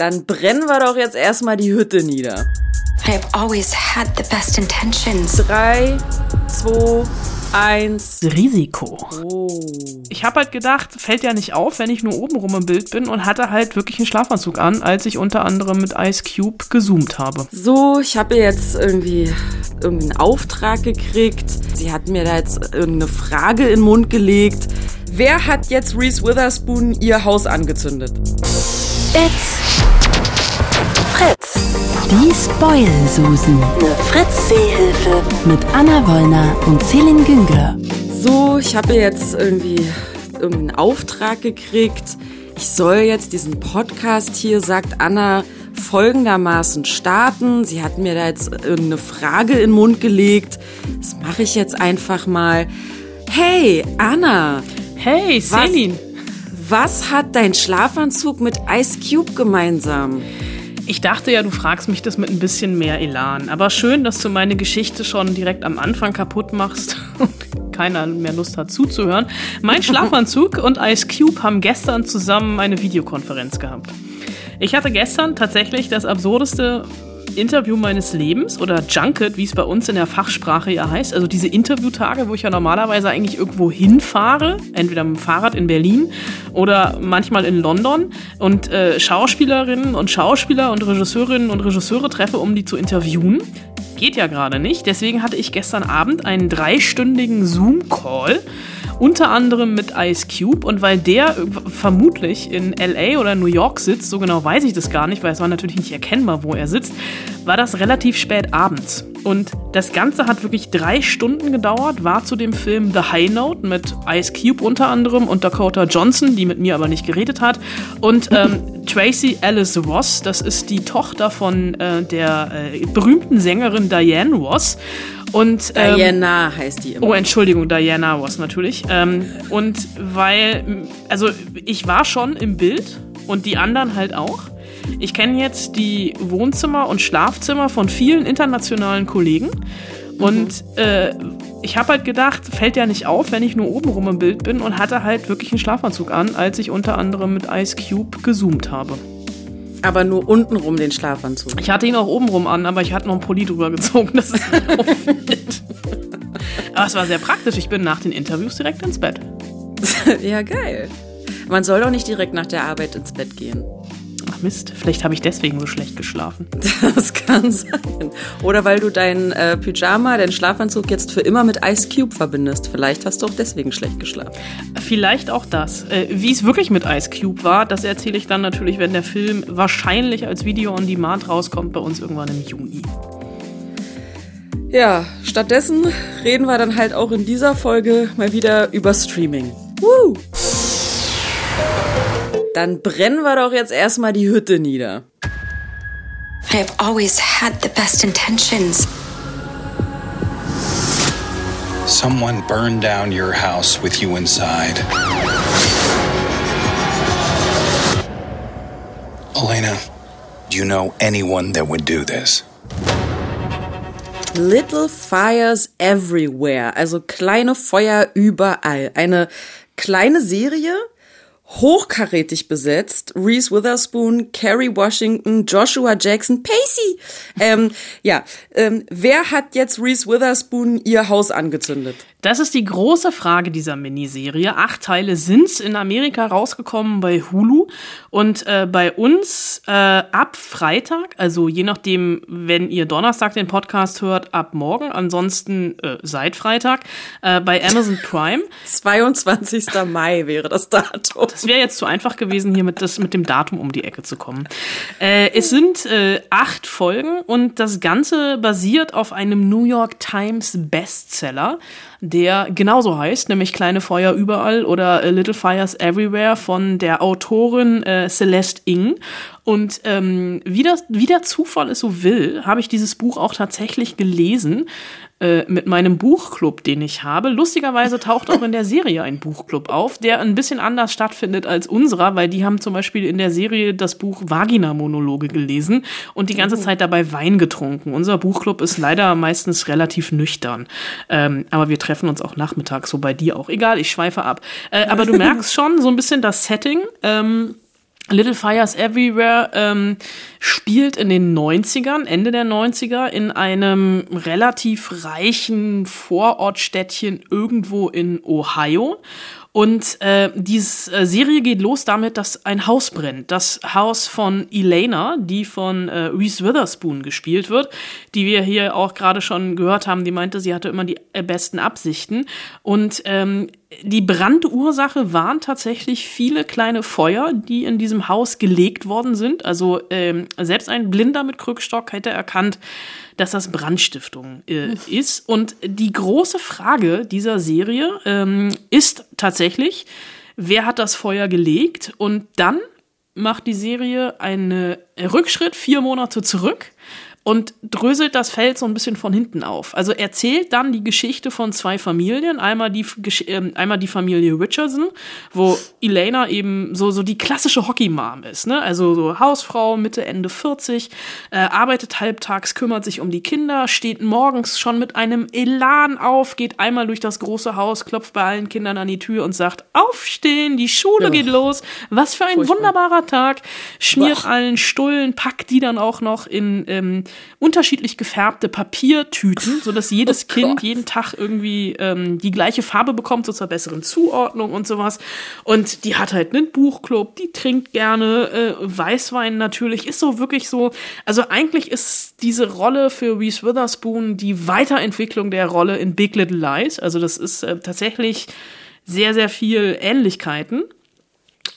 Dann brennen wir doch jetzt erstmal die Hütte nieder. I have always had the best intentions. Drei, zwei, eins. Risiko. Oh. Ich habe halt gedacht, fällt ja nicht auf, wenn ich nur oben rum im Bild bin und hatte halt wirklich einen Schlafanzug an, als ich unter anderem mit Ice Cube gezoomt habe. So, ich habe jetzt irgendwie irgendeinen Auftrag gekriegt. Sie hat mir da jetzt irgendeine Frage in den Mund gelegt. Wer hat jetzt Reese Witherspoon ihr Haus angezündet? It's. Die Spoil-Susen. Eine Fritz-Seehilfe. Mit Anna Wollner und Celine Güngler. So, ich habe jetzt irgendwie irgendeinen Auftrag gekriegt. Ich soll jetzt diesen Podcast hier, sagt Anna, folgendermaßen starten. Sie hat mir da jetzt irgendeine Frage in den Mund gelegt. Das mache ich jetzt einfach mal. Hey, Anna, Hey, Celine. was hat dein Schlafanzug mit Ice Cube gemeinsam? Ich dachte ja, du fragst mich das mit ein bisschen mehr Elan. Aber schön, dass du meine Geschichte schon direkt am Anfang kaputt machst und keiner mehr Lust hat zuzuhören. Mein Schlafanzug und Ice Cube haben gestern zusammen eine Videokonferenz gehabt. Ich hatte gestern tatsächlich das absurdeste Interview meines Lebens oder Junket, wie es bei uns in der Fachsprache ja heißt. Also diese Interviewtage, wo ich ja normalerweise eigentlich irgendwo hinfahre, entweder mit dem Fahrrad in Berlin oder manchmal in London und äh, Schauspielerinnen und Schauspieler und Regisseurinnen und Regisseure treffe, um die zu interviewen. Geht ja gerade nicht. Deswegen hatte ich gestern Abend einen dreistündigen Zoom-Call unter anderem mit Ice Cube und weil der vermutlich in LA oder New York sitzt, so genau weiß ich das gar nicht, weil es war natürlich nicht erkennbar, wo er sitzt, war das relativ spät abends. Und das Ganze hat wirklich drei Stunden gedauert, war zu dem Film The High Note mit Ice Cube unter anderem und Dakota Johnson, die mit mir aber nicht geredet hat. Und ähm, Tracy Alice Ross, das ist die Tochter von äh, der äh, berühmten Sängerin Diane Ross. Und, ähm, Diana heißt die immer. Oh, Entschuldigung, Diana was natürlich. Ähm, und weil, also ich war schon im Bild und die anderen halt auch. Ich kenne jetzt die Wohnzimmer und Schlafzimmer von vielen internationalen Kollegen. Und äh, ich habe halt gedacht, fällt ja nicht auf, wenn ich nur oben rum im Bild bin und hatte halt wirklich einen Schlafanzug an, als ich unter anderem mit Ice Cube gezoomt habe. Aber nur untenrum den Schlafanzug. Ich hatte ihn auch obenrum an, aber ich hatte noch einen Pulli drüber gezogen, dass es nicht auffällt. Aber es war sehr praktisch. Ich bin nach den Interviews direkt ins Bett. ja, geil. Man soll doch nicht direkt nach der Arbeit ins Bett gehen. Mist, vielleicht habe ich deswegen so schlecht geschlafen. Das kann sein. Oder weil du deinen äh, Pyjama, deinen Schlafanzug jetzt für immer mit Ice Cube verbindest. Vielleicht hast du auch deswegen schlecht geschlafen. Vielleicht auch das. Äh, Wie es wirklich mit Ice Cube war, das erzähle ich dann natürlich, wenn der Film wahrscheinlich als Video on Demand rauskommt, bei uns irgendwann im Juni. Ja, stattdessen reden wir dann halt auch in dieser Folge mal wieder über Streaming. Woo! Dann brennen wir doch jetzt erstmal die Hütte nieder. I have always had the best intentions. Someone burned down your house with you inside. Elena, do you know anyone that would do this? Little Fires Everywhere, also kleine Feuer überall. Eine kleine Serie, hochkarätig besetzt. Reese Witherspoon, Kerry Washington, Joshua Jackson, Pacey. Ähm, ja, ähm, wer hat jetzt Reese Witherspoon ihr Haus angezündet? Das ist die große Frage dieser Miniserie. Acht Teile sind in Amerika rausgekommen bei Hulu und äh, bei uns äh, ab Freitag, also je nachdem, wenn ihr Donnerstag den Podcast hört, ab morgen, ansonsten äh, seit Freitag äh, bei Amazon Prime. 22. Mai wäre das Datum. Es wäre jetzt zu einfach gewesen, hier mit, das, mit dem Datum um die Ecke zu kommen. Äh, es sind äh, acht Folgen und das Ganze basiert auf einem New York Times Bestseller der genauso heißt, nämlich Kleine Feuer überall oder äh, Little Fires Everywhere von der Autorin äh, Celeste Ing. Und ähm, wie, das, wie der Zufall es so will, habe ich dieses Buch auch tatsächlich gelesen äh, mit meinem Buchclub, den ich habe. Lustigerweise taucht auch in der Serie ein Buchclub auf, der ein bisschen anders stattfindet als unserer, weil die haben zum Beispiel in der Serie das Buch Vagina-Monologe gelesen und die ganze Oh. Zeit dabei Wein getrunken. Unser Buchclub ist leider meistens relativ nüchtern. Ähm, aber wir treffen uns auch nachmittags, so bei dir auch. Egal, ich schweife ab. Äh, aber du merkst schon so ein bisschen das Setting. Ähm, Little Fires Everywhere ähm, spielt in den 90ern, Ende der 90er, in einem relativ reichen Vorortstädtchen irgendwo in Ohio. Und äh, diese äh, Serie geht los damit, dass ein Haus brennt. Das Haus von Elena, die von äh, Reese Witherspoon gespielt wird, die wir hier auch gerade schon gehört haben. Die meinte, sie hatte immer die äh, besten Absichten. Und ähm, die Brandursache waren tatsächlich viele kleine Feuer, die in diesem Haus gelegt worden sind. Also ähm, selbst ein Blinder mit Krückstock hätte erkannt, dass das Brandstiftung äh, ist. Und die große Frage dieser Serie ähm, ist tatsächlich, wer hat das Feuer gelegt? Und dann macht die Serie einen Rückschritt vier Monate zurück und dröselt das Feld so ein bisschen von hinten auf. Also erzählt dann die Geschichte von zwei Familien. Einmal die, äh, einmal die Familie Richardson, wo Elena eben so, so die klassische Hockey-Mom ist. Ne? Also so Hausfrau, Mitte, Ende 40, äh, arbeitet halbtags, kümmert sich um die Kinder, steht morgens schon mit einem Elan auf, geht einmal durch das große Haus, klopft bei allen Kindern an die Tür und sagt, aufstehen, die Schule ja. geht los. Was für ein Furchtbar. wunderbarer Tag. Schmiert Boah. allen Stullen, packt die dann auch noch in ähm, unterschiedlich gefärbte Papiertüten, so dass jedes oh Kind jeden Tag irgendwie ähm, die gleiche Farbe bekommt, so zur besseren Zuordnung und sowas. Und die hat halt einen Buchclub, die trinkt gerne äh, Weißwein natürlich, ist so wirklich so. Also eigentlich ist diese Rolle für Reese Witherspoon die Weiterentwicklung der Rolle in Big Little Lies. Also das ist äh, tatsächlich sehr, sehr viel Ähnlichkeiten.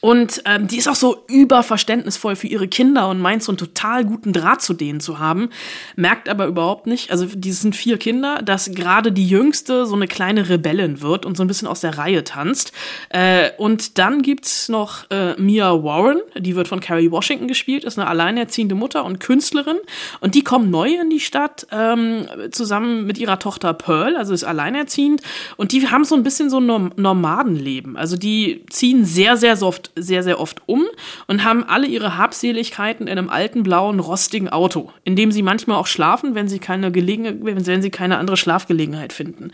Und ähm, die ist auch so überverständnisvoll für ihre Kinder und meint so einen total guten Draht zu denen zu haben, merkt aber überhaupt nicht, also die sind vier Kinder, dass gerade die jüngste so eine kleine Rebellin wird und so ein bisschen aus der Reihe tanzt. Äh, und dann gibt's noch äh, Mia Warren, die wird von Carrie Washington gespielt, ist eine alleinerziehende Mutter und Künstlerin und die kommt neu in die Stadt ähm, zusammen mit ihrer Tochter Pearl, also ist alleinerziehend und die haben so ein bisschen so ein Nomadenleben. Also die ziehen sehr, sehr oft sehr, sehr oft um und haben alle ihre Habseligkeiten in einem alten, blauen, rostigen Auto, in dem sie manchmal auch schlafen, wenn sie keine Gelegenheit, wenn sie keine andere Schlafgelegenheit finden.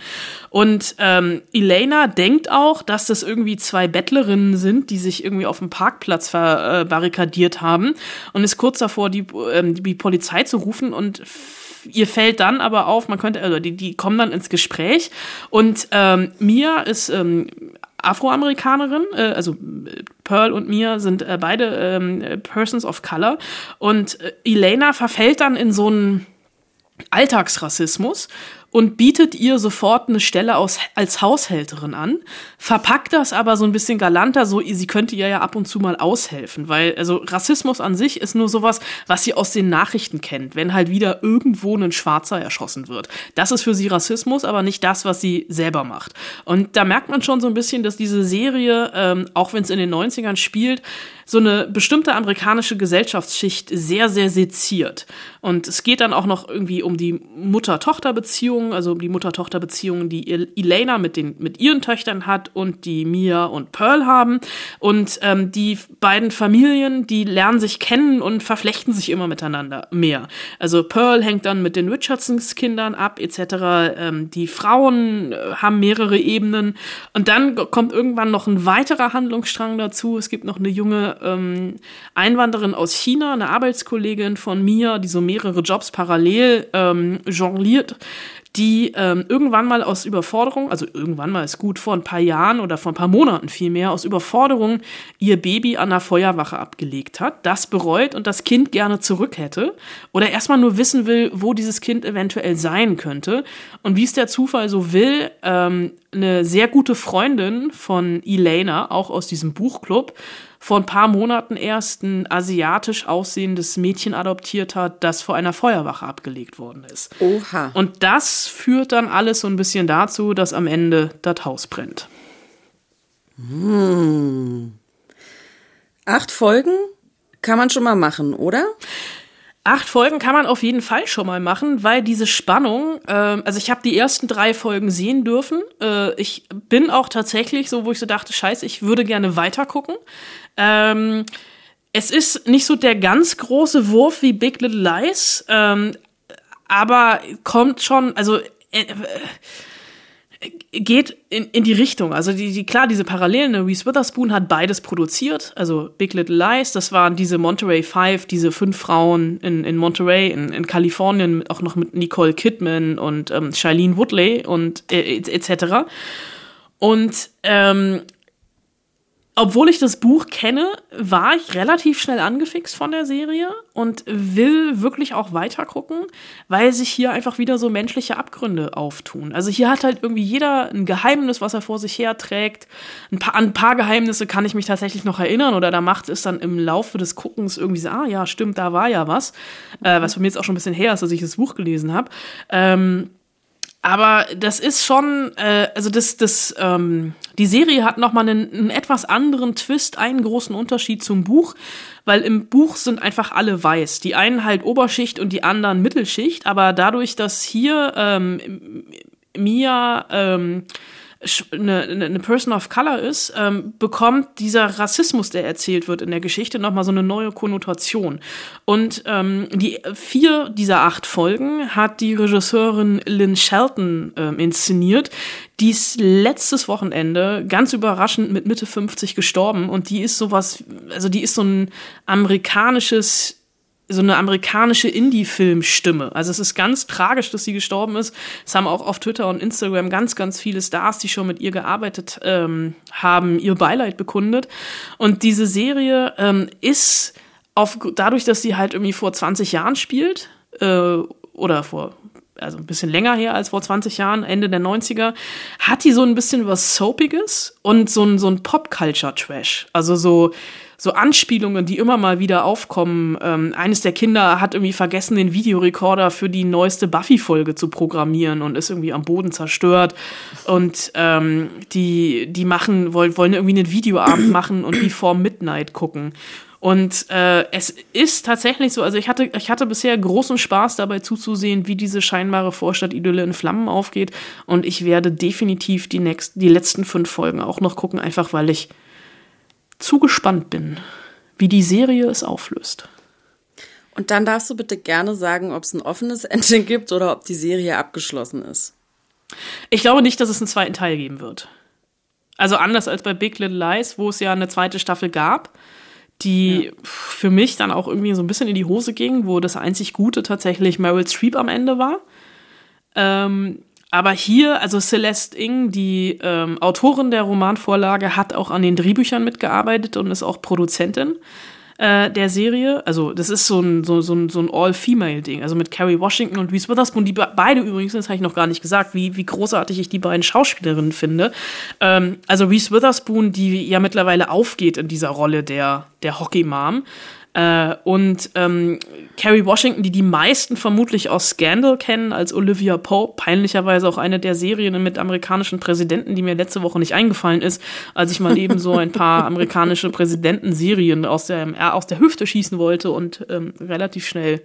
Und ähm, Elena denkt auch, dass das irgendwie zwei Bettlerinnen sind, die sich irgendwie auf dem Parkplatz verbarrikadiert haben und ist kurz davor, die, ähm, die Polizei zu rufen und ihr fällt dann aber auf, man könnte, also die, die kommen dann ins Gespräch und ähm, Mia ist ähm, Afroamerikanerin, äh, also Pearl und Mia sind äh, beide ähm, Persons of Color. Und äh, Elena verfällt dann in so einen Alltagsrassismus und bietet ihr sofort eine Stelle aus, als Haushälterin an, verpackt das aber so ein bisschen galanter, so sie könnte ihr ja ab und zu mal aushelfen, weil also Rassismus an sich ist nur sowas, was sie aus den Nachrichten kennt, wenn halt wieder irgendwo ein Schwarzer erschossen wird. Das ist für sie Rassismus, aber nicht das, was sie selber macht. Und da merkt man schon so ein bisschen, dass diese Serie, ähm, auch wenn es in den 90ern spielt, so eine bestimmte amerikanische Gesellschaftsschicht sehr, sehr seziert. Und es geht dann auch noch irgendwie um die Mutter-Tochter-Beziehung, also um die Mutter-Tochter-Beziehung, die Elena mit, den, mit ihren Töchtern hat und die Mia und Pearl haben. Und ähm, die beiden Familien, die lernen sich kennen und verflechten sich immer miteinander mehr. Also Pearl hängt dann mit den Richardsons Kindern ab, etc. Ähm, die Frauen äh, haben mehrere Ebenen. Und dann kommt irgendwann noch ein weiterer Handlungsstrang dazu. Es gibt noch eine junge ähm, Einwanderin aus China, eine Arbeitskollegin von mir, die so mehrere Jobs parallel ähm, jongliert, die ähm, irgendwann mal aus Überforderung, also irgendwann mal ist gut, vor ein paar Jahren oder vor ein paar Monaten vielmehr, aus Überforderung ihr Baby an der Feuerwache abgelegt hat, das bereut und das Kind gerne zurück hätte oder erstmal nur wissen will, wo dieses Kind eventuell sein könnte. Und wie es der Zufall so will, ähm, eine sehr gute Freundin von Elena, auch aus diesem Buchclub, vor ein paar Monaten erst ein asiatisch aussehendes Mädchen adoptiert hat, das vor einer Feuerwache abgelegt worden ist. Oha. Und das führt dann alles so ein bisschen dazu, dass am Ende das Haus brennt. Hm. Acht Folgen kann man schon mal machen, oder? Acht Folgen kann man auf jeden Fall schon mal machen, weil diese Spannung, äh, also ich habe die ersten drei Folgen sehen dürfen. Äh, ich bin auch tatsächlich so, wo ich so dachte, scheiße, ich würde gerne weiter gucken. Ähm, es ist nicht so der ganz große Wurf wie Big Little Lies, ähm, aber kommt schon, also äh, geht in, in die Richtung. Also die, die klar, diese Parallelen. Ne? Reese Witherspoon hat beides produziert. Also Big Little Lies, das waren diese Monterey Five, diese fünf Frauen in, in Monterey, in, in Kalifornien, auch noch mit Nicole Kidman und ähm, Shailene Woodley und äh, etc. Und ähm, obwohl ich das Buch kenne, war ich relativ schnell angefixt von der Serie und will wirklich auch weiter gucken, weil sich hier einfach wieder so menschliche Abgründe auftun. Also hier hat halt irgendwie jeder ein Geheimnis, was er vor sich her trägt. Ein paar, an ein paar Geheimnisse kann ich mich tatsächlich noch erinnern oder da macht es dann im Laufe des Guckens irgendwie so, ah ja, stimmt, da war ja was. Äh, was bei mir jetzt auch schon ein bisschen her ist, dass ich das Buch gelesen habe. Ähm, aber das ist schon, äh, also das, das, ähm, die Serie hat nochmal einen, einen etwas anderen Twist, einen großen Unterschied zum Buch, weil im Buch sind einfach alle weiß. Die einen halt Oberschicht und die anderen Mittelschicht, aber dadurch, dass hier ähm, Mia ähm, eine, eine Person of Color ist, ähm, bekommt dieser Rassismus, der erzählt wird in der Geschichte, nochmal so eine neue Konnotation. Und ähm, die vier dieser acht Folgen hat die Regisseurin Lynn Shelton ähm, inszeniert. Die ist letztes Wochenende ganz überraschend mit Mitte 50 gestorben und die ist sowas, also die ist so ein amerikanisches so eine amerikanische Indie-Film-Stimme. Also es ist ganz tragisch, dass sie gestorben ist. Es haben auch auf Twitter und Instagram ganz, ganz viele Stars, die schon mit ihr gearbeitet ähm, haben, ihr Beileid bekundet. Und diese Serie ähm, ist auf, dadurch, dass sie halt irgendwie vor 20 Jahren spielt, äh, oder vor also ein bisschen länger her als vor 20 Jahren, Ende der 90er, hat die so ein bisschen was Soapiges und so ein, so ein Pop-Culture-Trash. Also so, so Anspielungen, die immer mal wieder aufkommen. Ähm, eines der Kinder hat irgendwie vergessen, den Videorekorder für die neueste Buffy-Folge zu programmieren und ist irgendwie am Boden zerstört. Und ähm, die, die machen, wollen, wollen irgendwie einen Videoabend machen und Before Midnight gucken. Und äh, es ist tatsächlich so, also ich hatte, ich hatte bisher großen Spaß dabei zuzusehen, wie diese scheinbare Vorstadt-Idylle in Flammen aufgeht. Und ich werde definitiv die, nächst, die letzten fünf Folgen auch noch gucken, einfach weil ich zu gespannt bin, wie die Serie es auflöst. Und dann darfst du bitte gerne sagen, ob es ein offenes Ende gibt oder ob die Serie abgeschlossen ist. Ich glaube nicht, dass es einen zweiten Teil geben wird. Also anders als bei Big Little Lies, wo es ja eine zweite Staffel gab, die ja. für mich dann auch irgendwie so ein bisschen in die Hose ging, wo das einzig Gute tatsächlich Meryl Streep am Ende war. Ähm, aber hier, also Celeste Ing, die ähm, Autorin der Romanvorlage, hat auch an den Drehbüchern mitgearbeitet und ist auch Produzentin äh, der Serie. Also das ist so ein, so, so ein, so ein All-Female-Ding. Also mit Carrie Washington und Reese Witherspoon, die beide übrigens, das habe ich noch gar nicht gesagt, wie, wie großartig ich die beiden Schauspielerinnen finde. Ähm, also Reese Witherspoon, die ja mittlerweile aufgeht in dieser Rolle der, der Hockey-Mom. Äh, und ähm, Carrie Washington, die die meisten vermutlich aus Scandal kennen, als Olivia Pope, peinlicherweise auch eine der Serien mit amerikanischen Präsidenten, die mir letzte Woche nicht eingefallen ist, als ich mal eben so ein paar amerikanische Präsidentenserien aus der, aus der Hüfte schießen wollte und ähm, relativ schnell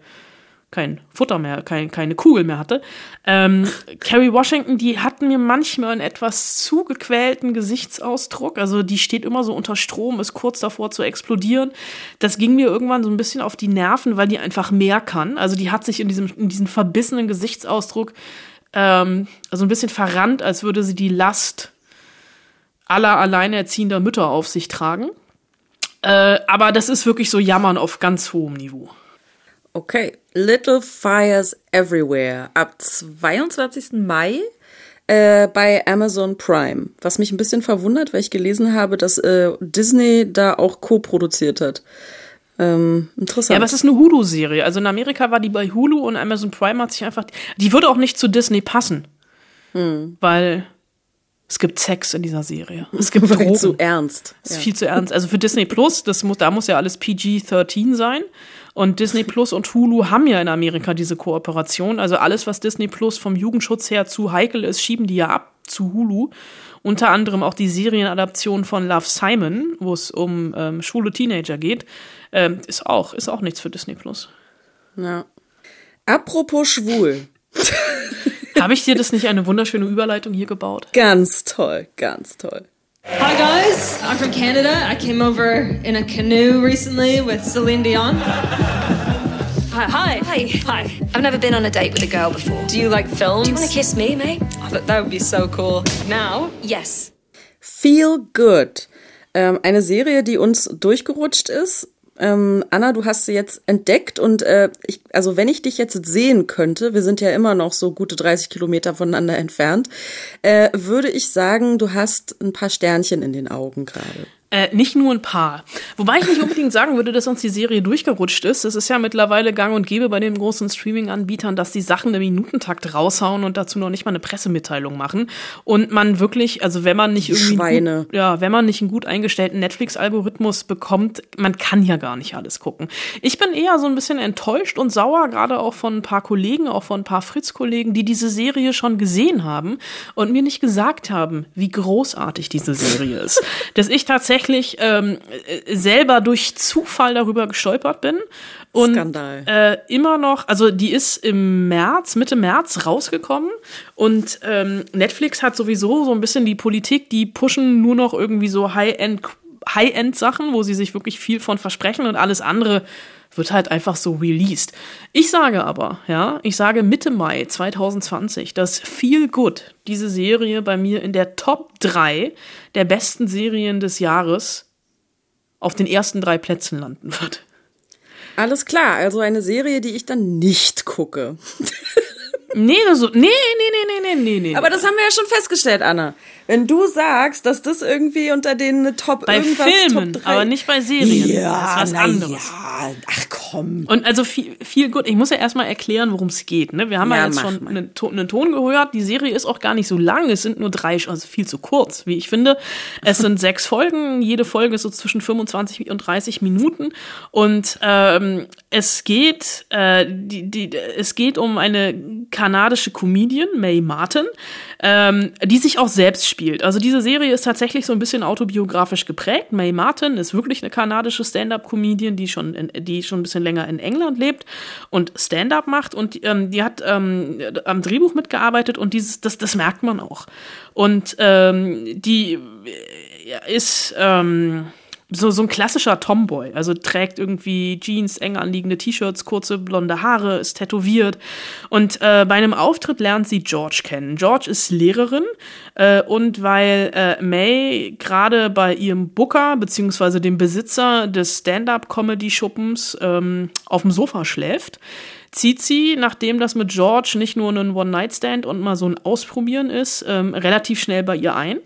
kein Futter mehr, kein, keine Kugel mehr hatte. Ähm, Carrie Washington, die hat mir manchmal einen etwas zu gequälten Gesichtsausdruck. Also die steht immer so unter Strom, ist kurz davor zu explodieren. Das ging mir irgendwann so ein bisschen auf die Nerven, weil die einfach mehr kann. Also die hat sich in diesem, in diesem verbissenen Gesichtsausdruck ähm, also ein bisschen verrannt, als würde sie die Last aller alleinerziehender Mütter auf sich tragen. Äh, aber das ist wirklich so Jammern auf ganz hohem Niveau. Okay, Little Fires Everywhere ab 22. Mai äh, bei Amazon Prime. Was mich ein bisschen verwundert, weil ich gelesen habe, dass äh, Disney da auch co-produziert hat. Ähm, interessant. Ja, aber es ist eine Hulu-Serie. Also in Amerika war die bei Hulu und Amazon Prime hat sich einfach. Die würde auch nicht zu Disney passen. Hm. Weil es gibt Sex in dieser Serie. Es gibt Drogen. zu ernst. Es ist ja. viel zu ernst. Also für Disney Plus, das muss, da muss ja alles PG-13 sein. Und Disney Plus und Hulu haben ja in Amerika diese Kooperation. Also alles, was Disney Plus vom Jugendschutz her zu heikel ist, schieben die ja ab zu Hulu. Unter anderem auch die Serienadaption von Love Simon, wo es um ähm, schwule Teenager geht, ähm, ist auch ist auch nichts für Disney Plus. Ja. Apropos schwul. Habe ich dir das nicht eine wunderschöne Überleitung hier gebaut? Ganz toll, ganz toll. Hi guys, I'm from Canada. I came over in a canoe recently with Celine Dion. Hi. Hi. Hi. Hi. I've never been on a date with a girl before. Do you like films? Do you want to kiss me, mate? Oh, that, that would be so cool. Now? Yes. Feel Good. Ähm, eine Serie, die uns durchgerutscht ist. Ähm, Anna, du hast sie jetzt entdeckt und äh, ich, also wenn ich dich jetzt sehen könnte, wir sind ja immer noch so gute 30 Kilometer voneinander entfernt, äh, würde ich sagen, du hast ein paar Sternchen in den Augen gerade. Äh, nicht nur ein paar. Wobei ich nicht unbedingt sagen würde, dass uns die Serie durchgerutscht ist. Es ist ja mittlerweile gang und gäbe bei den großen Streaming-Anbietern, dass die Sachen im Minutentakt raushauen und dazu noch nicht mal eine Pressemitteilung machen. Und man wirklich, also wenn man nicht irgendwie. Schweine. Gut, ja, wenn man nicht einen gut eingestellten Netflix-Algorithmus bekommt, man kann ja gar nicht alles gucken. Ich bin eher so ein bisschen enttäuscht und sauer, gerade auch von ein paar Kollegen, auch von ein paar Fritz-Kollegen, die diese Serie schon gesehen haben und mir nicht gesagt haben, wie großartig diese Serie ist. Dass ich tatsächlich ähm, äh, selber durch Zufall darüber gestolpert bin und Skandal. Äh, immer noch, also die ist im März, Mitte März rausgekommen und ähm, Netflix hat sowieso so ein bisschen die Politik, die pushen nur noch irgendwie so High-End High-End-Sachen, wo sie sich wirklich viel von versprechen und alles andere wird halt einfach so released. Ich sage aber, ja, ich sage Mitte Mai 2020, dass Feel Good, diese Serie bei mir in der Top 3 der besten Serien des Jahres auf den ersten drei Plätzen landen wird. Alles klar, also eine Serie, die ich dann nicht gucke. Nee, so, nee, nee, nee, nee, nee, nee. Aber das haben wir ja schon festgestellt, Anna. Wenn du sagst, dass das irgendwie unter den Top bei irgendwas Filmen, Top 3 aber nicht bei Serien. Ja, das ist was anderes. Ja, ach komm. Und also viel, viel gut. Ich muss ja erstmal erklären, worum es geht. Ne? Wir haben ja, Ja, jetzt mach schon einen, einen Ton gehört. Die Serie ist auch gar nicht so lang. Es sind nur drei, also viel zu kurz, wie ich finde. Es sind sechs Folgen. Jede Folge ist so zwischen 25 und 30 Minuten. Und ähm, es geht, äh, die, die, es geht um eine kanadische Comedian, Mae Martin, ähm, die sich auch selbst spielt. Also diese Serie ist tatsächlich so ein bisschen autobiografisch geprägt. Mae Martin ist wirklich eine kanadische Stand-up-Comedian, die schon, in, die schon ein bisschen länger in England lebt und Stand-up macht. Und ähm, die hat ähm, am Drehbuch mitgearbeitet und dieses, das, das merkt man auch. Und ähm, die äh, ist ähm, so, so ein klassischer Tomboy. Also trägt irgendwie Jeans, eng anliegende T-Shirts, kurze blonde Haare, ist tätowiert. Und äh, bei einem Auftritt lernt sie George kennen. George ist Lehrerin äh, und weil äh, May gerade bei ihrem Booker beziehungsweise dem Besitzer des Stand-up-Comedy-Schuppens ähm, auf dem Sofa schläft, zieht sie, nachdem das mit George nicht nur ein One-Night-Stand und mal so ein Ausprobieren ist, ähm, relativ schnell bei ihr ein.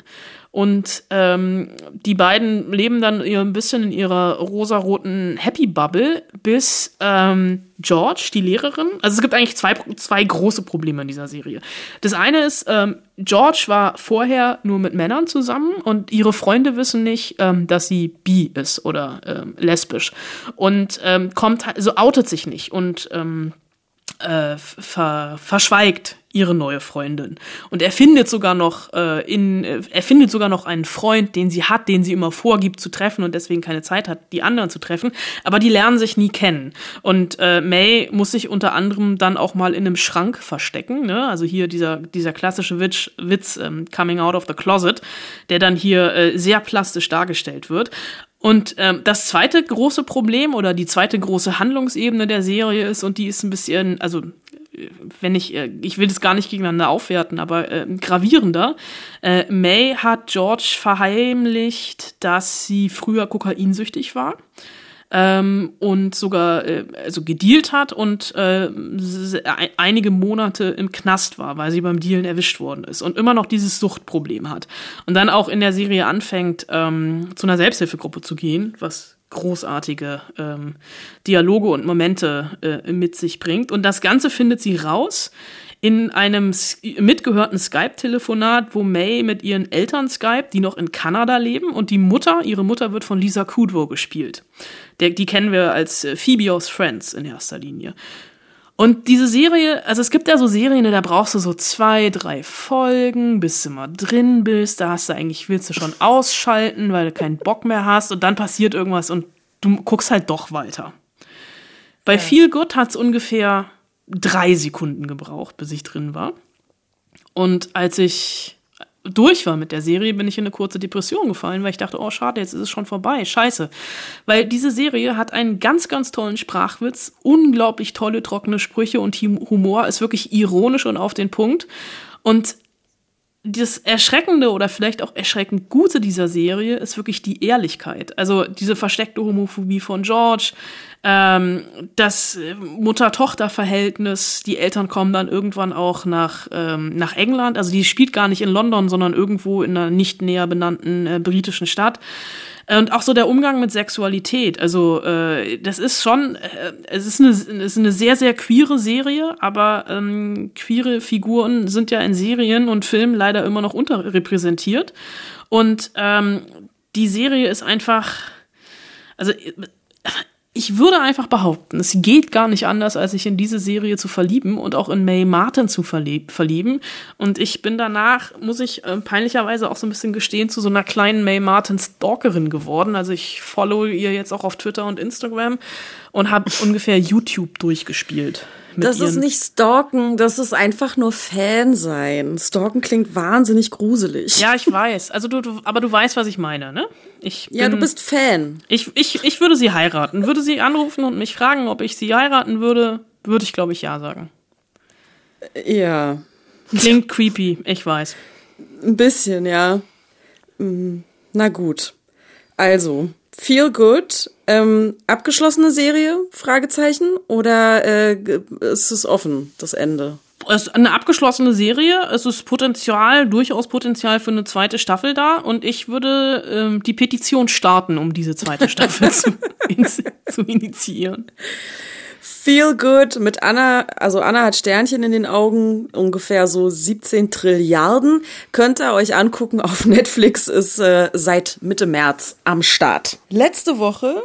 Und ähm, die beiden leben dann ein bisschen in ihrer rosaroten Happy Bubble, bis ähm, George, die Lehrerin, also es gibt eigentlich zwei, zwei große Probleme in dieser Serie. Das eine ist, ähm, George war vorher nur mit Männern zusammen und ihre Freunde wissen nicht, ähm, dass sie bi ist oder ähm, lesbisch. Und ähm, kommt, also outet sich nicht und äh, ver verschweigt ihre neue Freundin. Und er findet sogar noch äh, in, äh, er findet sogar noch einen Freund, den sie hat, den sie immer vorgibt zu treffen und deswegen keine Zeit hat, die anderen zu treffen. Aber die lernen sich nie kennen. Und äh, May muss sich unter anderem dann auch mal in einem Schrank verstecken. Ne? Also hier dieser, dieser klassische Witz, Witz ähm, Coming Out of the Closet, der dann hier äh, sehr plastisch dargestellt wird. Und ähm, das zweite große Problem oder die zweite große Handlungsebene der Serie ist, und die ist ein bisschen, also äh, wenn ich, äh, ich will das gar nicht gegeneinander aufwerten, aber äh, gravierender. Äh, May hat George verheimlicht, dass sie früher kokainsüchtig war ähm, und sogar äh, also gedealt hat und äh, einige Monate im Knast war, weil sie beim Dealen erwischt worden ist und immer noch dieses Suchtproblem hat. Und dann auch in der Serie anfängt, ähm, zu einer Selbsthilfegruppe zu gehen, was großartige ähm, Dialoge und Momente äh, mit sich bringt. Und das Ganze findet sie raus in einem mitgehörten Skype-Telefonat, wo May mit ihren Eltern Skype, die noch in Kanada leben, und die Mutter, ihre Mutter wird von Lisa Kudrow gespielt. Der, die kennen wir als äh, Phoebe aus Friends in erster Linie. Und diese Serie, also es gibt ja so Serien, da brauchst du so zwei, drei Folgen, bis du mal drin bist. Da hast du eigentlich, willst du schon ausschalten, weil du keinen Bock mehr hast und dann passiert irgendwas und du guckst halt doch weiter. Bei Feel Good hat es ungefähr drei Sekunden gebraucht, bis ich drin war. Und als ich durch war mit der Serie, bin ich in eine kurze Depression gefallen, weil ich dachte, oh schade, jetzt ist es schon vorbei, scheiße. Weil diese Serie hat einen ganz, ganz tollen Sprachwitz, unglaublich tolle trockene Sprüche und Humor, ist wirklich ironisch und auf den Punkt. Und das Erschreckende oder vielleicht auch erschreckend Gute dieser Serie ist wirklich die Ehrlichkeit. Also diese versteckte Homophobie von George, ähm, das Mutter-Tochter-Verhältnis, die Eltern kommen dann irgendwann auch nach, ähm, nach England. Also die spielt gar nicht in London, sondern irgendwo in einer nicht näher benannten äh, britischen Stadt. Und auch so der Umgang mit Sexualität. Also äh, das ist schon, äh, es, ist eine, es ist eine sehr, sehr queere Serie, aber ähm, queere Figuren sind ja in Serien und Filmen leider immer noch unterrepräsentiert. Und ähm, die Serie ist einfach, also ich würde einfach behaupten, es geht gar nicht anders, als sich in diese Serie zu verlieben und auch in May Martin zu verlieben. Und ich bin danach, muss ich äh, peinlicherweise auch so ein bisschen gestehen, zu so einer kleinen May Martin Stalkerin geworden. Also ich follow ihr jetzt auch auf Twitter und Instagram und habe ungefähr YouTube durchgespielt das ist nicht Stalken, das ist einfach nur Fan sein. Stalken klingt wahnsinnig gruselig. Ja, ich weiß. Also du, du aber du weißt, was ich meine, ne? Ich bin, ja, du bist Fan. Ich, ich, ich würde sie heiraten. Würde sie anrufen und mich fragen, ob ich sie heiraten würde, würde ich, glaube ich, ja sagen. Ja. Klingt creepy, ich weiß. Ein bisschen, ja. Mm, na gut. Also, Feel Good, ähm, abgeschlossene Serie? Fragezeichen? Oder äh, ist es offen, das Ende? Es ist eine abgeschlossene Serie. Es ist Potenzial, durchaus Potenzial für eine zweite Staffel da. Und ich würde ähm, die Petition starten, um diese zweite Staffel zu, in, zu initiieren. Feel Good mit Anna, also Anna hat Sternchen in den Augen, ungefähr so 17 Trilliarden. Könnt ihr euch angucken auf Netflix, ist äh, seit Mitte März am Start. Letzte Woche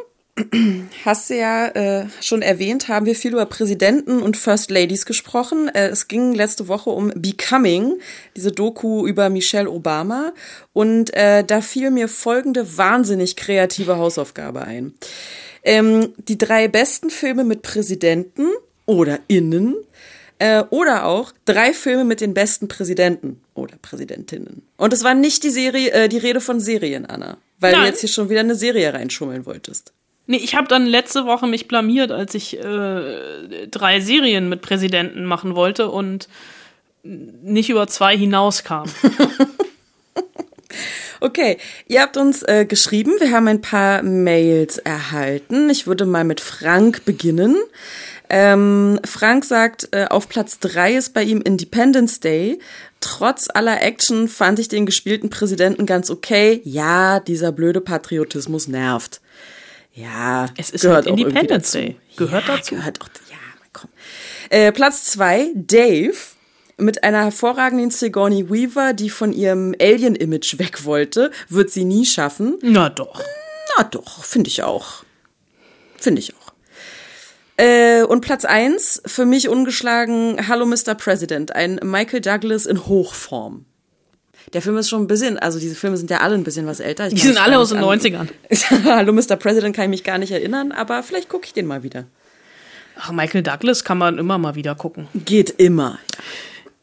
hast du ja äh, schon erwähnt, haben wir viel über Präsidenten und First Ladies gesprochen. Äh, es ging letzte Woche um Becoming, diese Doku über Michelle Obama. Und äh, da fiel mir folgende wahnsinnig kreative Hausaufgabe ein. Ähm, die drei besten Filme mit Präsidenten oder Innen äh, oder auch drei Filme mit den besten Präsidenten oder Präsidentinnen. Und es war nicht die Serie, äh, die Rede von Serien, Anna, weil Nein. du jetzt hier schon wieder eine Serie reinschummeln wolltest. Nee, ich habe dann letzte Woche mich blamiert, als ich äh, drei Serien mit Präsidenten machen wollte und nicht über zwei hinauskam. Okay, ihr habt uns äh, geschrieben, wir haben ein paar Mails erhalten. Ich würde mal mit Frank beginnen. Ähm, Frank sagt, äh, auf Platz drei ist bei ihm Independence Day. Trotz aller Action fand ich den gespielten Präsidenten ganz okay. Ja, dieser blöde Patriotismus nervt. Ja, es ist gehört halt Independence Day. Gehört ja, dazu. Gehört auch, ja, komm. Äh, Platz zwei, Dave mit einer hervorragenden Sigourney Weaver, die von ihrem Alien-Image weg wollte, wird sie nie schaffen. Na doch. Na doch, finde ich auch. Finde ich auch. Äh, und Platz eins für mich ungeschlagen, Hallo Mr. President, ein Michael Douglas in Hochform. Der Film ist schon ein bisschen, also diese Filme sind ja alle ein bisschen was älter. Ich die sind alle aus den 90ern. Hallo Mr. President kann ich mich gar nicht erinnern, aber vielleicht gucke ich den mal wieder. Ach, Michael Douglas kann man immer mal wieder gucken. Geht immer. Ja.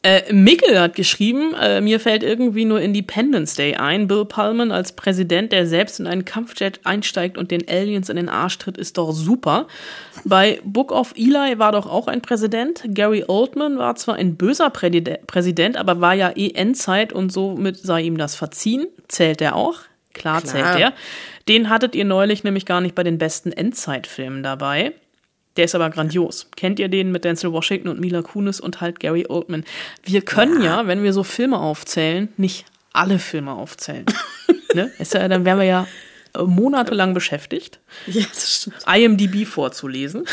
Äh, Mickel hat geschrieben, äh, mir fällt irgendwie nur Independence Day ein. Bill Pullman als Präsident, der selbst in einen Kampfjet einsteigt und den Aliens in den Arsch tritt, ist doch super. Bei Book of Eli war doch auch ein Präsident. Gary Oldman war zwar ein böser Präsident, aber war ja eh Endzeit und somit sei ihm das verziehen. Zählt er auch? Klar, Klar. zählt er. Den hattet ihr neulich nämlich gar nicht bei den besten Endzeitfilmen dabei. Der ist aber grandios. Kennt ihr den mit Denzel Washington und Mila Kunis und halt Gary Oldman? Wir können ja, wenn wir so Filme aufzählen, nicht alle Filme aufzählen. ne? Ist ja, dann wären wir ja äh, monatelang beschäftigt, ja. IMDb vorzulesen.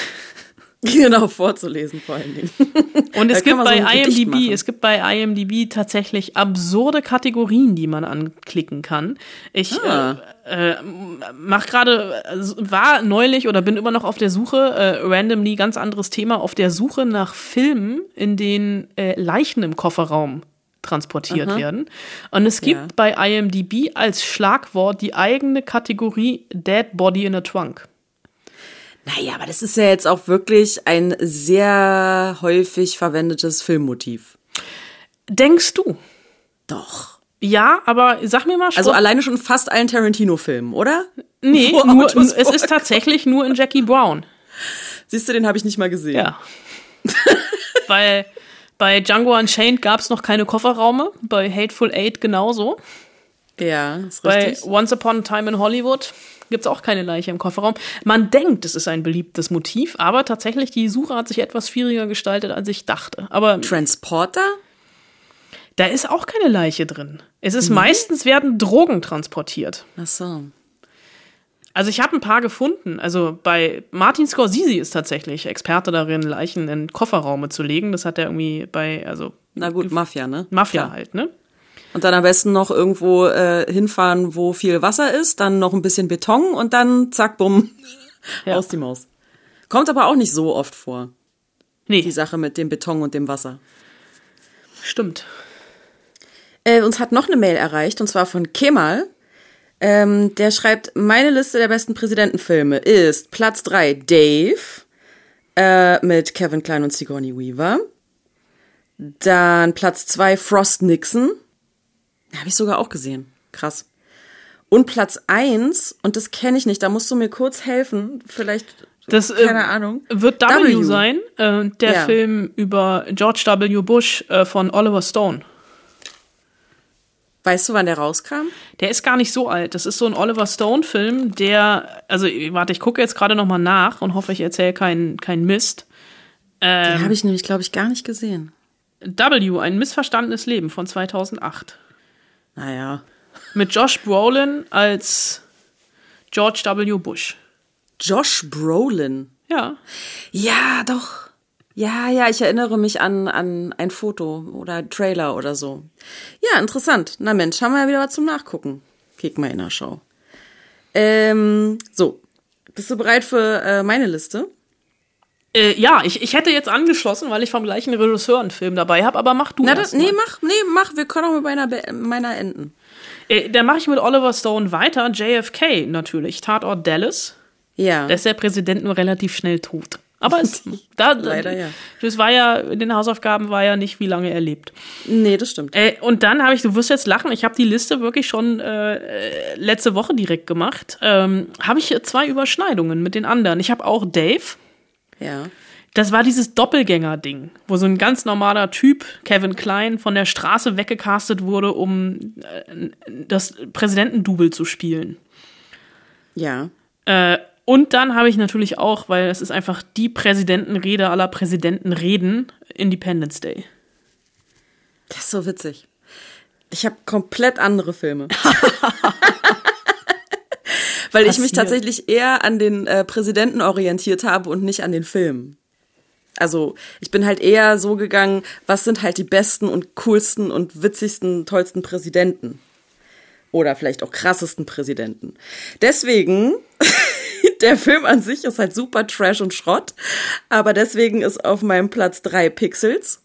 Genau, vorzulesen vor allen Dingen. Und es gibt bei so IMDb, es gibt bei IMDb tatsächlich absurde Kategorien, die man anklicken kann. Ich ah. äh, äh, mach gerade, äh, war neulich oder bin immer noch auf der Suche, äh, randomly ganz anderes Thema, auf der Suche nach Filmen, in denen äh, Leichen im Kofferraum transportiert Aha. werden. Und es gibt ja. bei IMDb als Schlagwort die eigene Kategorie Dead Body in a Trunk. Naja, aber das ist ja jetzt auch wirklich ein sehr häufig verwendetes Filmmotiv. Denkst du? Doch. Ja, aber sag mir mal Also Schrott- alleine schon fast allen Tarantino-Filmen, oder? Nee, Wo nur, es ist vorkommen. tatsächlich nur in Jackie Brown. Siehst du, den habe ich nicht mal gesehen. Ja. Weil bei Django Unchained gab es noch keine Kofferraume, bei Hateful Eight genauso. Ja, ist Bei richtig. Once Upon a Time in Hollywood gibt es auch keine Leiche im Kofferraum. Man denkt, es ist ein beliebtes Motiv, aber tatsächlich die Suche hat sich etwas schwieriger gestaltet, als ich dachte. Aber Transporter? da ist auch keine Leiche drin. Es ist meistens werden Drogen transportiert. Ach so. Also ich habe ein paar gefunden. Also bei Martin Scorsese ist tatsächlich Experte darin, Leichen in Kofferraume zu legen. Das hat er irgendwie bei, also Na gut, Mafia, ne? Mafia Klar. halt, ne? Und dann am besten noch irgendwo äh, hinfahren, wo viel Wasser ist, dann noch ein bisschen Beton und dann zack, bumm, Ja. aus die Maus. Kommt aber auch nicht so oft vor, Nee, die Sache mit dem Beton und dem Wasser. stimmt. Äh, uns hat noch eine Mail erreicht, und zwar von Kemal. Ähm, der schreibt, meine Liste der besten Präsidentenfilme ist Platz 3 Dave äh, mit Kevin Klein und Sigourney Weaver. Dann Platz 2 Frost Nixon. Habe ich sogar auch gesehen. Krass. Und Platz 1, und das kenne ich nicht, da musst du mir kurz helfen. Vielleicht, Das äh, keine Ahnung. wird W, W. sein, äh, der Ja. Film über George W. Bush äh, von Oliver Stone. Weißt du, wann der rauskam? Der ist gar nicht so alt. Das ist so ein Oliver Stone-Film, der, also warte, ich gucke jetzt gerade noch mal nach und hoffe, ich erzähle keinen keinen Mist. Den habe ich nämlich, glaube ich, gar nicht gesehen. W, ein missverstandenes Leben von 2008. Naja. Mit Josh Brolin als George W. Bush. Josh Brolin. Ja. Ja, doch. Ja, ja, ich erinnere mich an, an ein Foto oder Trailer oder so. Ja, interessant. Na Mensch, haben wir ja wieder was zum Nachgucken. Kick mal in der Show. Ähm, so. Bist du bereit für äh, meine Liste? Äh, ja, ich, ich hätte jetzt angeschlossen, weil ich vom gleichen Regisseur einen Film dabei habe, aber mach du Na, das, nee, mach, nee, mach. Wir können auch mit meiner, Be- meiner enden. Äh, dann mache ich mit Oliver Stone weiter. JFK natürlich. Tatort Dallas. Ja. Da ist der Präsident nur relativ schnell tot. Aber es, da, Leider, ja. das war ja, in den Hausaufgaben war ja nicht, wie lange er lebt. nee, das stimmt. Äh, und dann habe ich, du wirst jetzt lachen, ich habe die Liste wirklich schon äh, letzte Woche direkt gemacht. Ähm, habe ich zwei Überschneidungen mit den anderen. Ich habe auch Dave. Ja. Das war dieses Doppelgänger-Ding, wo so ein ganz normaler Typ, Kevin Klein, von der Straße weggecastet wurde, um äh, das Präsidentendouble zu spielen. Ja. Äh, und dann habe ich natürlich auch, weil es ist einfach die Präsidentenrede aller Präsidentenreden, Independence Day. Das ist so witzig. Ich habe komplett andere Filme. Weil ich mich tatsächlich eher an den äh, Präsidenten orientiert habe und nicht an den Film. Also ich bin halt eher so gegangen, was sind halt die besten und coolsten und witzigsten, tollsten Präsidenten. Oder vielleicht auch krassesten Präsidenten. Deswegen, der Film an sich ist halt super Trash und Schrott, aber deswegen ist auf meinem Platz drei Pixels.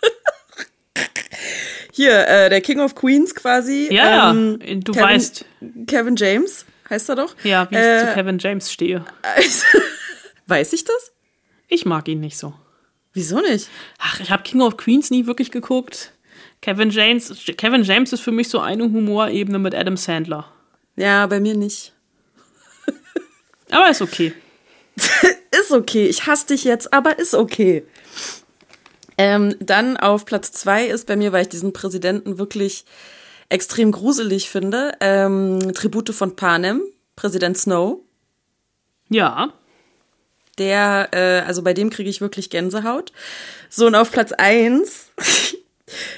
Hier, äh, der King of Queens quasi. Ja, ähm, du Kevin, weißt. Kevin James heißt er doch. Ja, wie ich Äh, zu Kevin James stehe. Weiß ich das? Ich mag ihn nicht so. Wieso nicht? Ach, ich habe King of Queens nie wirklich geguckt. Kevin James, Kevin James ist für mich so eine Humorebene mit Adam Sandler. Ja, bei mir nicht. Aber ist okay. Ist okay. Ich hasse dich jetzt, aber ist okay. Ähm, dann auf Platz zwei ist bei mir, weil ich diesen Präsidenten wirklich extrem gruselig finde, ähm, Tribute von Panem, Präsident Snow. Ja. Der, äh, also bei dem kriege ich wirklich Gänsehaut. So, und auf Platz eins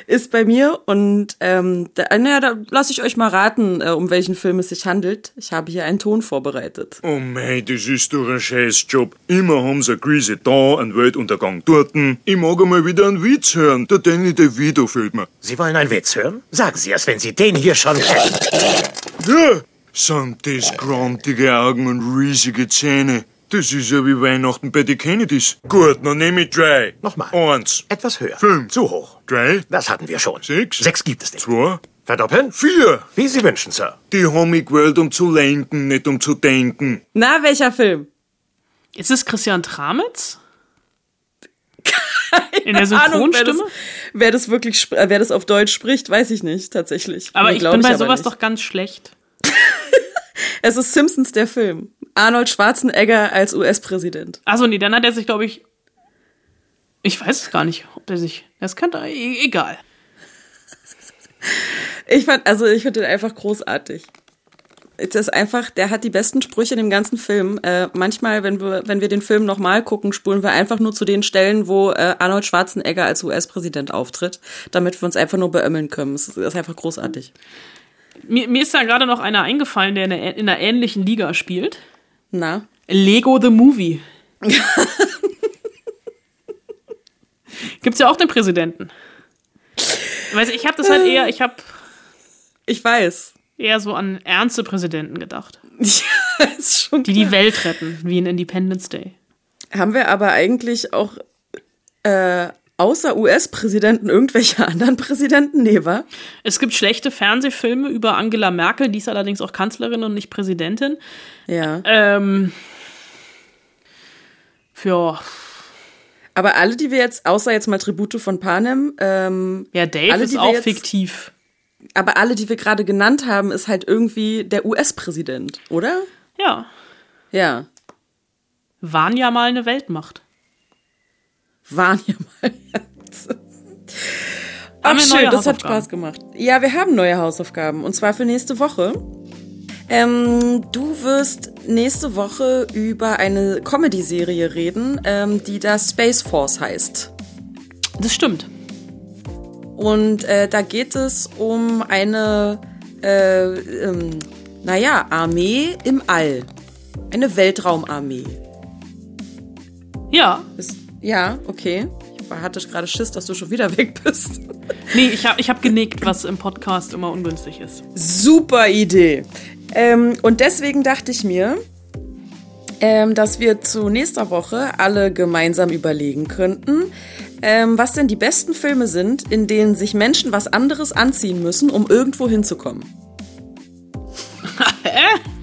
ist bei mir, und ähm, da, naja, da lasse ich euch mal raten, äh, um welchen Film es sich handelt. Ich habe hier einen Ton vorbereitet. Oh mei, das ist doch ein Scheißjob. Immer haben sie eine Krise da, einen Weltuntergang dorten. Ich mag einmal wieder einen Witz hören. Der Danny DeVito fehlt mir. Sie wollen einen Witz hören? Sagen Sie es, wenn Sie den hier schon kennen. Ja, sind das grantige Augen und riesige Zähne. Das ist ja wie Weihnachten bei den Kennedys. Gut, dann nehme ich drei. Nochmal. Eins. Etwas höher. Fünf. Zu hoch. Drei. Das hatten wir schon. Sechs. Sechs gibt es nicht. Zwei. Verdoppeln? Vier. Wie Sie wünschen, Sir. Die haben mich gewählt, um zu lenken, nicht um zu denken. Na, welcher Film? Ist es Christian Tramitz? In der Ahnung, wer das, Synchronstimme? wer das wirklich, äh, wer das auf Deutsch spricht, weiß ich nicht, tatsächlich. Aber ich bin bei sowas nicht. doch ganz schlecht. Es ist Simpsons der Film. Arnold Schwarzenegger als US-Präsident. Also nee, dann hat er sich, glaube ich. Ich weiß es gar nicht, ob der sich. Das könnte. e- Egal. Ich fand, also ich finde den einfach großartig. Das ist einfach, der hat die besten Sprüche in dem ganzen Film. Äh, manchmal, wenn wir, wenn wir den Film nochmal gucken, spulen wir einfach nur zu den Stellen, wo äh, Arnold Schwarzenegger als US-Präsident auftritt, damit wir uns einfach nur beömmeln können. Es ist einfach großartig. Mir, mir ist da gerade noch einer eingefallen, der in einer, in einer ähnlichen Liga spielt. Na? Lego the Movie. Gibt's ja auch den Präsidenten. Weißt ich habe das halt eher, ich habe Ich weiß. eher so an ernste Präsidenten gedacht, Ja, ist schon die die Welt retten, wie in Independence Day. Haben wir aber eigentlich auch äh, außer US-Präsidenten irgendwelche anderen Präsidenten? Nee, wa? Es gibt schlechte Fernsehfilme über Angela Merkel, die ist allerdings auch Kanzlerin und nicht Präsidentin. Ja. Ähm, für Aber alle, die wir jetzt, außer jetzt mal Tribute von Panem, ähm, ja, Dave Alle, ist auch jetzt- fiktiv. aber alle, die wir gerade genannt haben, ist halt irgendwie der US-Präsident, oder? Ja, Ja. waren ja mal eine Weltmacht. Waren ja mal. Ach schön, das hat? Spaß gemacht. Ja, wir haben neue Hausaufgaben und zwar für nächste Woche. Ähm, du wirst nächste Woche über eine Comedy-Serie reden, ähm, die da Space Force heißt. Das stimmt. Und äh, da geht es um eine, äh, ähm, naja, Armee im All. Eine Weltraumarmee. Ja. Ist, ja, okay. Ich hatte gerade Schiss, dass du schon wieder weg bist. Nee, ich habe ich hab genickt, was im Podcast immer ungünstig ist. Super Idee. Ähm, und deswegen dachte ich mir, ähm, dass wir zu nächster Woche alle gemeinsam überlegen könnten, ähm, was denn die besten Filme sind, in denen sich Menschen was anderes anziehen müssen, um irgendwo hinzukommen.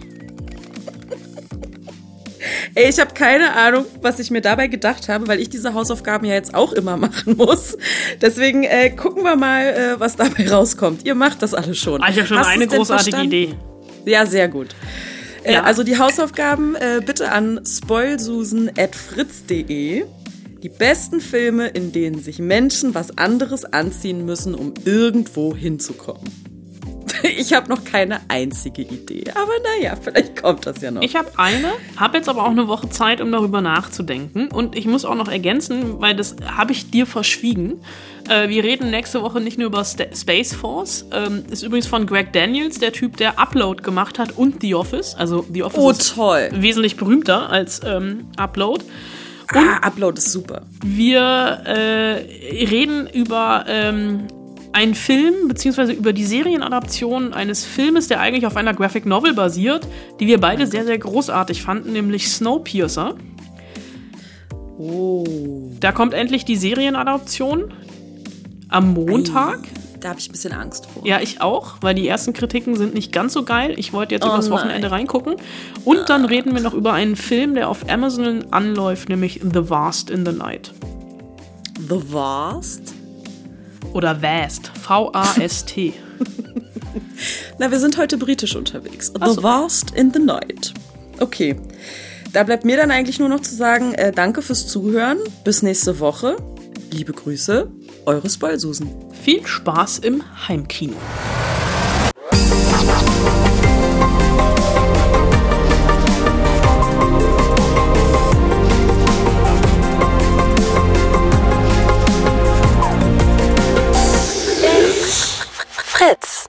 Ey, ich habe keine Ahnung, was ich mir dabei gedacht habe, weil ich diese Hausaufgaben ja jetzt auch immer machen muss. Deswegen äh, gucken wir mal, äh, was dabei rauskommt. Ihr macht das alles schon. Ah, ich habe schon Hast eine großartige? Idee. Ja, sehr gut. Äh, Ja. also die Hausaufgaben äh, bitte an spoilsusen.fritz.de. Die besten Filme, in denen sich Menschen was anderes anziehen müssen, um irgendwo hinzukommen. Ich habe noch keine einzige Idee, aber naja, vielleicht kommt das ja noch. Ich habe eine, habe jetzt aber auch eine Woche Zeit, um darüber nachzudenken. Und ich muss auch noch ergänzen, weil das habe ich dir verschwiegen. Äh, wir reden nächste Woche nicht nur über Sta Space Force. Ähm, ist übrigens von Greg Daniels, der Typ, der Upload gemacht hat und The Office. Also The Office oh, ist toll. wesentlich berühmter als ähm, Upload. ah, Upload ist super. Wir äh, reden über ähm, einen Film, beziehungsweise über die Serienadaption eines Filmes, der eigentlich auf einer Graphic Novel basiert, die wir beide sehr, sehr großartig fanden, nämlich Snowpiercer. Oh. Da kommt endlich die Serienadaption am Montag. Da habe ich ein bisschen Angst vor. Ja, ich auch, weil die ersten Kritiken sind nicht ganz so geil. Ich wollte jetzt Oh übers. Wochenende reingucken. Und dann reden wir noch über einen Film, der auf Amazon anläuft, nämlich The Vast in the Night. The Vast? Oder Vast. V-A-S-T. Na, wir sind heute britisch unterwegs. The so. Vast in the Night. Okay. Da bleibt mir dann eigentlich nur noch zu sagen, äh, danke fürs Zuhören. Bis nächste Woche. Liebe Grüße, eure Spoilsusen. Viel Spaß im Heimkino. Fritz.